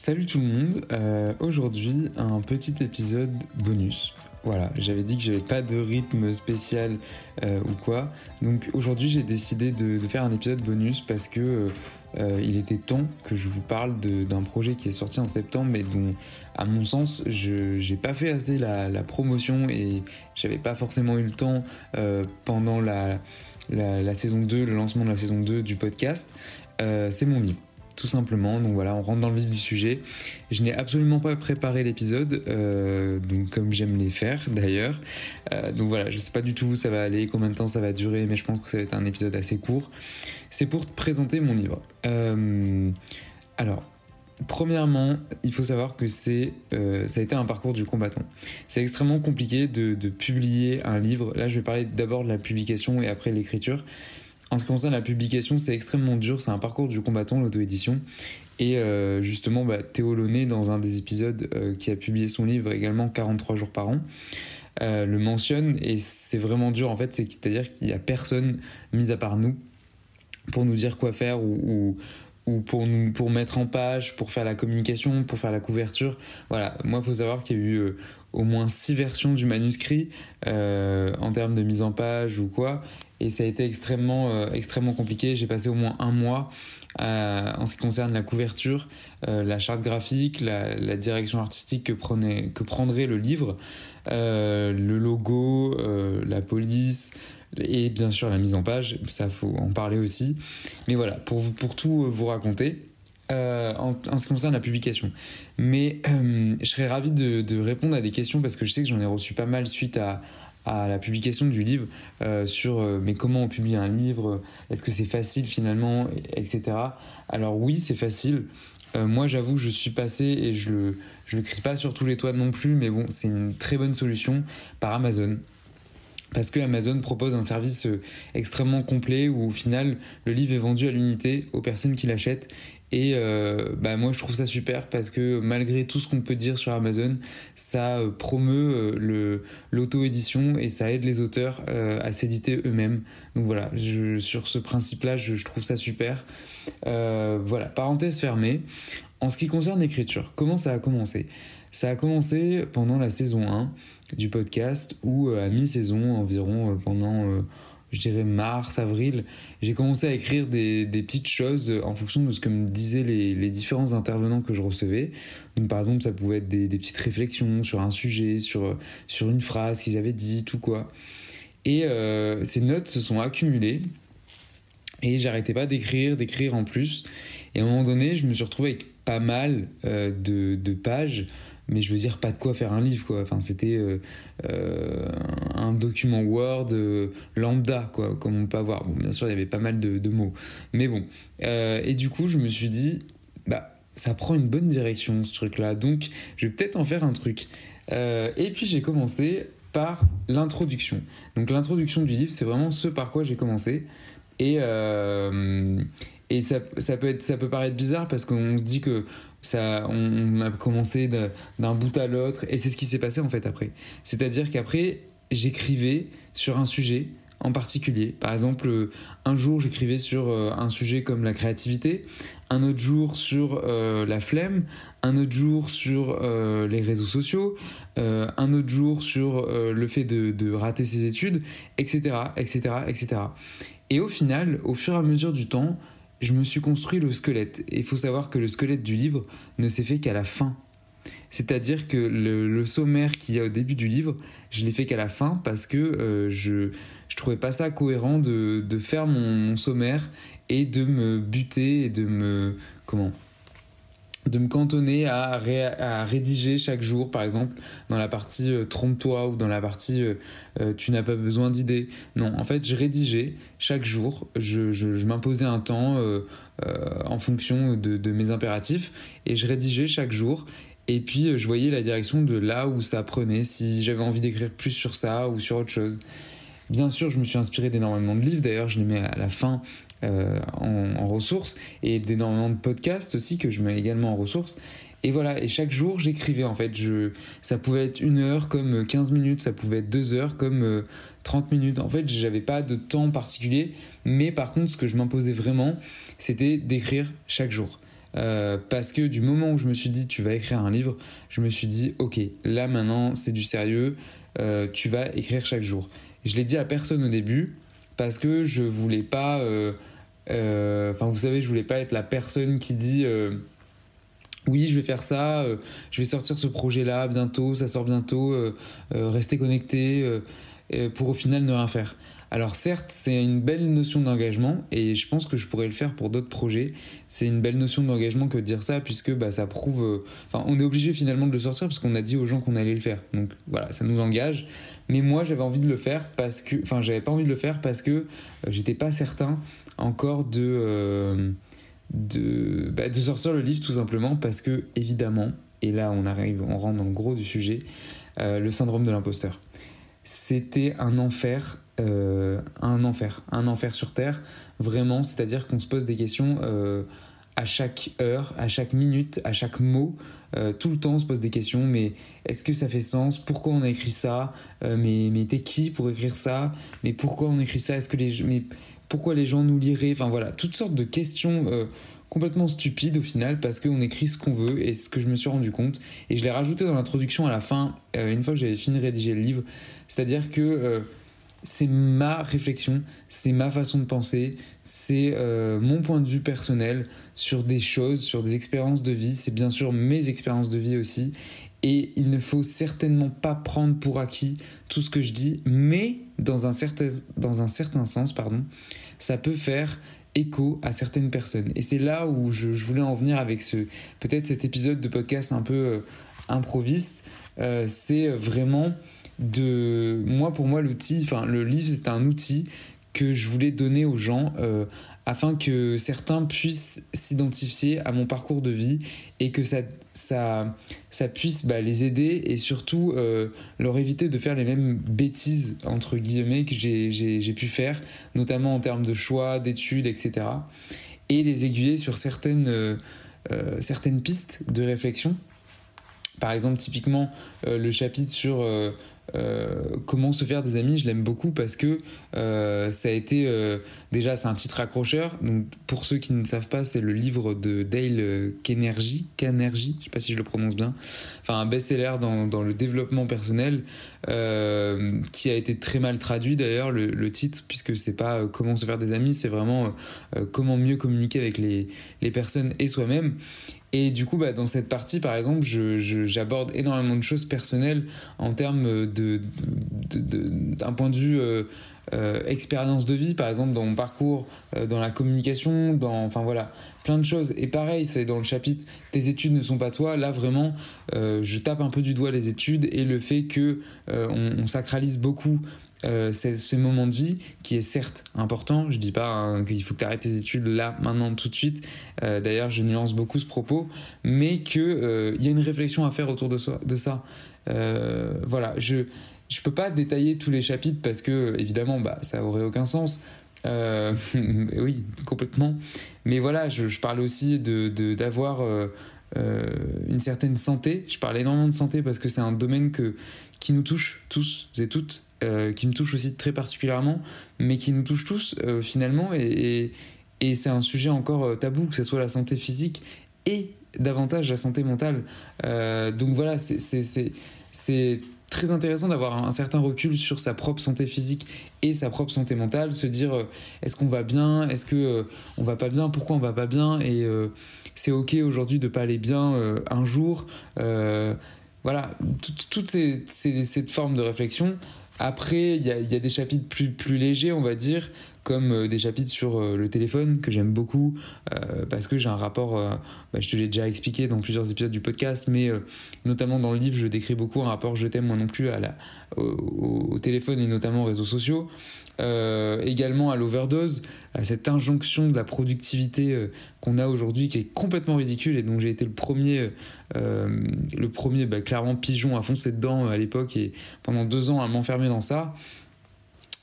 Salut tout le monde, euh, aujourd'hui un petit épisode bonus. Voilà, j'avais dit que j'avais pas de rythme spécial euh, ou quoi. Donc aujourd'hui j'ai décidé de, faire un épisode bonus parce que euh, il était temps que je vous parle d'un projet qui est sorti en septembre mais dont à mon sens je j'ai pas fait assez la, promotion et j'avais pas forcément eu le temps pendant la, la, saison 2, le lancement de la saison 2 du podcast. C'est mon livre tout simplement. Donc voilà, on rentre dans le vif du sujet. Je n'ai absolument pas préparé l'épisode, euh, donc comme j'aime les faire d'ailleurs. Euh, donc voilà, je sais pas du tout où ça va aller, combien de temps ça va durer, mais je pense que ça va être un épisode assez court. C'est pour te présenter mon livre. Euh, alors, Premièrement, il faut savoir que c'est, ça a été un parcours du combattant. C'est extrêmement compliqué de, publier un livre. Là, je vais parler d'abord de la publication et après l'écriture. En ce qui concerne la publication, c'est extrêmement dur, c'est un parcours du combattant, l'auto-édition. Et euh, justement, bah, Théo Launay, dans un des épisodes euh, qui a publié son livre également 43 jours par an, euh, le mentionne et c'est vraiment dur en fait, c'est-à-dire qu'il n'y a personne, mis à part nous, pour nous dire quoi faire ou, pour mettre en page, pour faire la communication, pour faire la couverture. Voilà, moi il faut savoir qu'il y a eu au moins six versions du manuscrit en termes de mise en page ou quoi et ça a été extrêmement, euh, extrêmement compliqué. J'ai passé au moins un mois euh, en ce qui concerne la couverture, euh, la charte graphique, la, direction artistique que, prenait, que prendrait le livre, le logo, la police et bien sûr la mise en page. Ça, faut en parler aussi. Mais voilà, pour, pour tout vous raconter. en, ce qui concerne la publication. Mais je serais ravi de, répondre à des questions parce que je sais que j'en ai reçu pas mal suite à, à la publication du livre euh, sur euh, mais comment on publie un livre, est-ce que c'est facile finalement, etc. Alors oui, c'est facile. Euh, moi, j'avoue, je suis passé et je le, je le crie pas sur tous les toits non plus, mais bon, c'est une très bonne solution par Amazon. Parce que Amazon propose un service extrêmement complet où au final le livre est vendu à l'unité aux personnes qui l'achètent et euh, bah moi je trouve ça super parce que malgré tout ce qu'on peut dire sur Amazon, ça euh, promeut euh, le l'auto-édition et ça aide les auteurs à s'éditer eux-mêmes. Donc voilà, sur ce principe-là, je, trouve ça super. voilà, parenthèse fermée. En ce qui concerne l'écriture, comment ça a commencé? Ça a commencé pendant la saison 1 du podcast ou à mi-saison environ pendant je dirais mars, avril, j'ai commencé à écrire des, petites choses en fonction de ce que me disaient les, différents intervenants que je recevais. Donc par exemple, ça pouvait être des, petites réflexions sur un sujet, sur, sur une phrase qu'ils avaient dit, tout quoi. Et euh, ces notes se sont accumulées et j'arrêtais pas d'écrire, d'écrire en plus. Et à un moment donné, je me suis retrouvé avec pas mal euh, de, de pages mais je veux dire pas de quoi faire un livre quoi. Enfin c'était euh, euh, un document Word euh, lambda quoi comme on peut avoir. Bon bien sûr il y avait pas mal de, mots. Mais bon et du coup je me suis dit bah ça prend une bonne direction ce truc là donc je vais peut-être en faire un truc. Et puis j'ai commencé par l'introduction. Donc l'introduction du livre c'est vraiment ce par quoi j'ai commencé. Et et ça, ça, peut être, ça peut paraître bizarre parce qu'on se dit que on, a commencé d'un bout à l'autre et c'est ce qui s'est passé en fait après. C'est-à-dire qu'après, j'écrivais sur un sujet en particulier. Par exemple, un jour j'écrivais sur euh, un sujet comme la créativité, un autre jour sur euh, la flemme, un autre jour sur euh, les réseaux sociaux, un autre jour sur le fait de, de, rater ses études, etc., etc., etc. Et au final, au fur et à mesure du temps, je me suis construit le squelette. Et il faut savoir que le squelette du livre ne s'est fait qu'à la fin. C'est-à-dire que le, sommaire qu'il y a au début du livre, je l'ai fait qu'à la fin parce que euh, je je trouvais pas ça cohérent de, de faire mon, sommaire et de me buter et de me comment de me cantonner à, rédiger chaque jour, par exemple, dans la partie euh, trompe-toi ou dans la partie euh, euh, tu n'as pas besoin d'idées. Non, en fait, je rédigeais chaque jour, je, je, m'imposais un temps en fonction de, de, mes impératifs et je rédigeais chaque jour. Et puis, je voyais la direction de là où ça prenait, si j'avais envie d'écrire plus sur ça ou sur autre chose. Bien sûr, je me suis inspiré d'énormément de livres, d'ailleurs, je les mets à la fin euh, en, ressources et d'énormément de podcasts aussi que je mets également en ressources. Et voilà, et chaque jour j'écrivais en fait. Je, ça pouvait être une heure comme 15 minutes, ça pouvait être deux heures comme 30 euh, minutes. En fait, j'avais pas de temps particulier, mais par contre, ce que je m'imposais vraiment, c'était d'écrire chaque jour. parce que du moment où je me suis dit tu vas écrire un livre, je me suis dit ok, là maintenant c'est du sérieux, tu vas écrire chaque jour. Je l'ai dit à personne au début parce que je voulais pas. Enfin, vous savez, je voulais pas être la personne qui dit oui, je vais faire ça, euh, je vais sortir ce projet-là bientôt, ça sort bientôt, euh, euh, rester connecté pour au final ne rien faire. Alors certes, c'est une belle notion d'engagement et je pense que je pourrais le faire pour d'autres projets. C'est une belle notion d'engagement que de dire ça puisque bah, ça prouve... Enfin, on est obligé finalement de le sortir parce qu'on a dit aux gens qu'on allait le faire. Donc voilà, ça nous engage. Mais moi, j'avais envie de le faire parce que... Enfin, j'avais pas envie de le faire parce que j'étais pas certain encore de de, bah, de sortir le livre tout simplement parce que, évidemment, et là on arrive, on rentre dans le gros du sujet, euh, le syndrome de l'imposteur. C'était un enfer, euh, un enfer, un enfer sur Terre, vraiment, c'est-à-dire qu'on se pose des questions euh, à chaque heure, à chaque minute, à chaque mot. tout le temps, on se pose des questions. Mais est-ce que ça fait sens? Pourquoi on a écrit ça? Mais, mais t'es qui pour écrire ça? Mais pourquoi on écrit ça? Est-ce que les pourquoi les gens nous liraient, enfin voilà, toutes sortes de questions euh, complètement stupides au final parce qu'on écrit ce qu'on veut et ce que je me suis rendu compte. Et je l'ai rajouté dans l'introduction à la fin euh, une fois que j'avais fini de rédiger le livre, c'est-à-dire que euh, c'est ma réflexion, c'est ma façon de penser, c'est mon point de vue personnel sur des choses, sur des expériences de vie, c'est bien sûr mes expériences de vie aussi et il ne faut certainement pas prendre pour acquis tout ce que je dis, mais dans un certain, sens, pardon, ça peut faire écho à certaines personnes. Et c'est là où je, voulais en venir avec ce peut-être cet épisode de podcast un peu euh, improviste. Euh, c'est vraiment de moi pour moi l'outil, enfin le livre c'est un outil que je voulais donner aux gens euh, afin que certains puissent s'identifier à mon parcours de vie et que ça, ça, ça puisse bah, les aider et surtout euh, leur éviter de faire les mêmes bêtises, entre guillemets, que j'ai pu faire, notamment en termes de choix, d'études, etc. Et les aiguiller sur certaines, euh, certaines pistes de réflexion. Par exemple, typiquement, le chapitre sur euh, comment se faire des amis, je l'aime beaucoup parce que euh, ça a été euh, déjà c'est un titre accrocheur. Donc pour ceux qui ne savent pas, c'est le livre de Dale Carnegie, Carnegie, je sais pas si je le prononce bien. Enfin un best-seller dans, le développement personnel qui a été très mal traduit d'ailleurs le, titre puisque c'est pas comment se faire des amis, c'est vraiment comment mieux communiquer avec les personnes et soi-même. Et du coup, bah, dans cette partie, par exemple, j'aborde énormément de choses personnelles en termes de, d'un point de vue euh, euh, expérience de vie, par exemple, dans mon parcours, euh, dans la communication, dans, enfin voilà, plein de choses. Et pareil, c'est dans le chapitre Tes études ne sont pas toi. Là, vraiment, je tape un peu du doigt les études et le fait que on, sacralise beaucoup euh, c'est ce moment de vie qui est certes important. Je dis pas hein, qu'il faut que tu arrêtes tes études là, maintenant, tout de suite. Euh, d'ailleurs, je nuance beaucoup ce propos, mais qu'il euh, y a une réflexion à faire autour de, de ça. voilà, je je peux pas détailler tous les chapitres parce que évidemment, bah, ça aurait aucun sens. oui, complètement. Mais voilà, je, je parle aussi de d'avoir une certaine santé. Je parle énormément de santé parce que c'est un domaine que, qui nous touche tous et toutes euh, qui me touche aussi très particulièrement, mais qui nous touche tous euh, finalement. Et, c'est un sujet encore euh, tabou, que ce soit la santé physique et davantage la santé mentale. donc voilà, c'est très intéressant d'avoir un certain recul sur sa propre santé physique et sa propre santé mentale, se dire est-ce qu'on va bien, est-ce que on va pas bien, pourquoi on va pas bien, et c'est ok aujourd'hui de pas aller bien un jour. voilà, toutes ces, ces, cette forme de réflexion après, il y a, des chapitres plus, plus légers, on va dire, comme euh, des chapitres sur euh, le téléphone que j'aime beaucoup euh, parce que j'ai un rapport, bah, je te l'ai déjà expliqué dans plusieurs épisodes du podcast, mais notamment dans le livre, je décris beaucoup un rapport je t'aime moi non plus à la, au, téléphone et notamment aux réseaux sociaux. également à l'overdose, à cette injonction de la productivité qu'on a aujourd'hui qui est complètement ridicule et dont j'ai été le premier, le premier bah, clairement pigeon à foncer dedans à l'époque et pendant deux ans à m'enfermer dans ça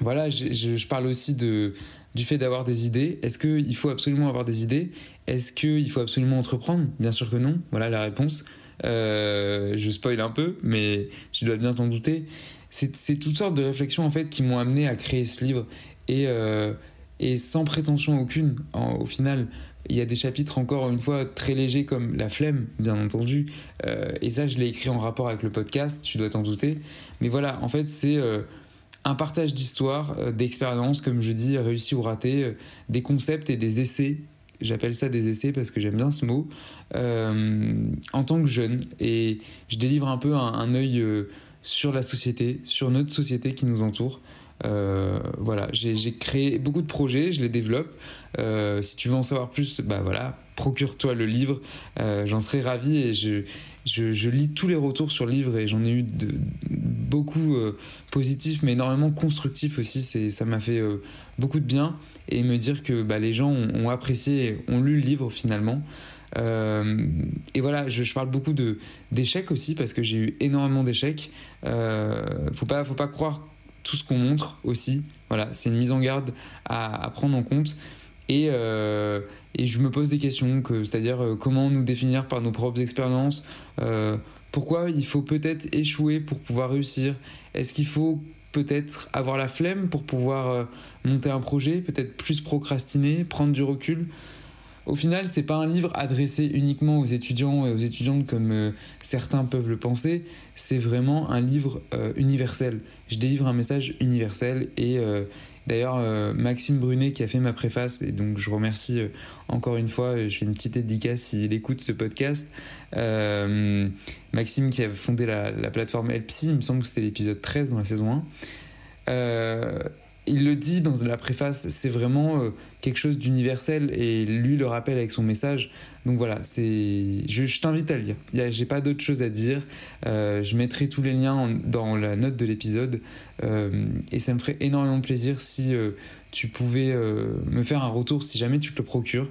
voilà, je, parle aussi du fait d'avoir des idées. Est-ce qu'il faut absolument avoir des idées? Est-ce qu'il faut absolument entreprendre? Bien sûr que non. Voilà la réponse. Euh, je spoil un peu, mais tu dois bien t'en douter. C'est toutes sortes de réflexions en fait qui m'ont amené à créer ce livre et, euh, et sans prétention aucune au final. Il y a des chapitres encore une fois très légers comme la flemme, bien entendu. et ça, je l'ai écrit en rapport avec le podcast, tu dois t'en douter. Mais voilà, en fait, c'est un partage d'histoire, d'expériences, comme je dis, réussi ou raté, des concepts et des essais j'appelle ça des essais parce que j'aime bien ce mot, euh, en tant que jeune. Et je délivre un peu un, œil euh, sur la société, sur notre société qui nous entoure. Euh, voilà, j'ai créé beaucoup de projets, je les développe. si tu veux en savoir plus, bah voilà, procure-toi le livre. j'en serais ravi et je, je, lis tous les retours sur le livre et j'en ai eu de, beaucoup positifs, mais énormément constructifs aussi. Ça m'a fait beaucoup de bien et me dire que bah, les gens ont, apprécié, ont lu le livre finalement. Euh, et voilà, je, parle beaucoup de d'échecs aussi parce que j'ai eu énormément d'échecs. Euh, faut pas, faut pas croire tout ce qu'on montre aussi. Voilà, c'est une mise en garde à, prendre en compte. Et, euh, et, je me pose des questions, que, c'est-à-dire euh, comment nous définir par nos propres expériences. Pourquoi il faut peut-être échouer pour pouvoir réussir? Est-ce qu'il faut peut-être avoir la flemme pour pouvoir euh, monter un projet, peut-être plus procrastiner, prendre du recul? Au final, c'est pas un livre adressé uniquement aux étudiants et aux étudiantes comme euh, certains peuvent le penser. C'est vraiment un livre euh, universel. Je délivre un message universel et D'ailleurs, euh, Maxime Brunet qui a fait ma préface, et donc je remercie euh, encore une fois, je fais une petite dédicace s'il écoute ce podcast. Euh, Maxime qui a fondé la, la plateforme Elpsy, il me semble que c'était l'épisode 13 dans la saison 1 il le dit dans la préface, c'est vraiment euh, quelque chose d'universel et lui le rappelle avec son message. Donc voilà, c'est, je, t'invite à lire. J'ai pas d'autre chose à dire. Euh, je mettrai tous les liens dans la note de l'épisode euh, et ça me ferait énormément plaisir si tu pouvais me faire un retour si jamais tu te le procures.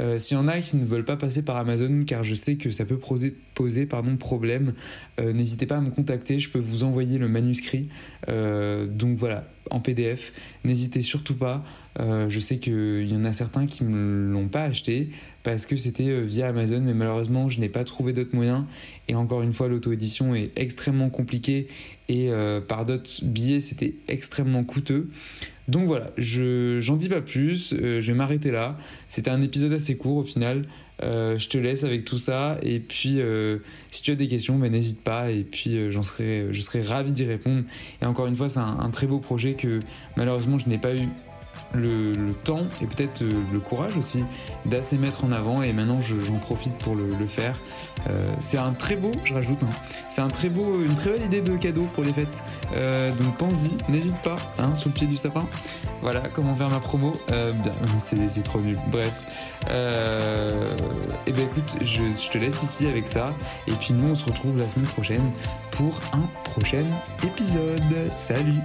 Euh, s'il y en a qui ne veulent pas passer par Amazon, car je sais que ça peut poser, problème, euh, n'hésitez pas à me contacter, je peux vous envoyer le manuscrit. Euh, donc voilà, en PDF, n'hésitez surtout pas. Je sais qu'il y en a certains qui ne me l'ont pas acheté parce que c'était via Amazon, mais malheureusement, je n'ai pas trouvé d'autres moyens. Et encore une fois, l'auto-édition est extrêmement compliquée et par d'autres billets, c'était extrêmement coûteux. Donc voilà, je j'en dis pas plus, euh, je vais m'arrêter là. C'était un épisode assez court au final. Euh, je te laisse avec tout ça et puis euh, si tu as des questions, ben, n'hésite pas et puis j'en je serai ravi d'y répondre. Et encore une fois, c'est un, très beau projet que malheureusement je n'ai pas eu le, temps et peut-être euh, le courage aussi d'assez mettre en avant et maintenant j'en profite pour le, faire. Euh, c'est un très beau, je rajoute, hein, c'est un très beau, une très belle idée de cadeau pour les fêtes. Euh, donc pense-y, n'hésite pas, hein, sous le pied du sapin. Voilà comment faire ma promo. c'est trop nul. Bref. et ben écoute, je te laisse ici avec ça. Et puis nous on se retrouve la semaine prochaine pour un prochain épisode. Salut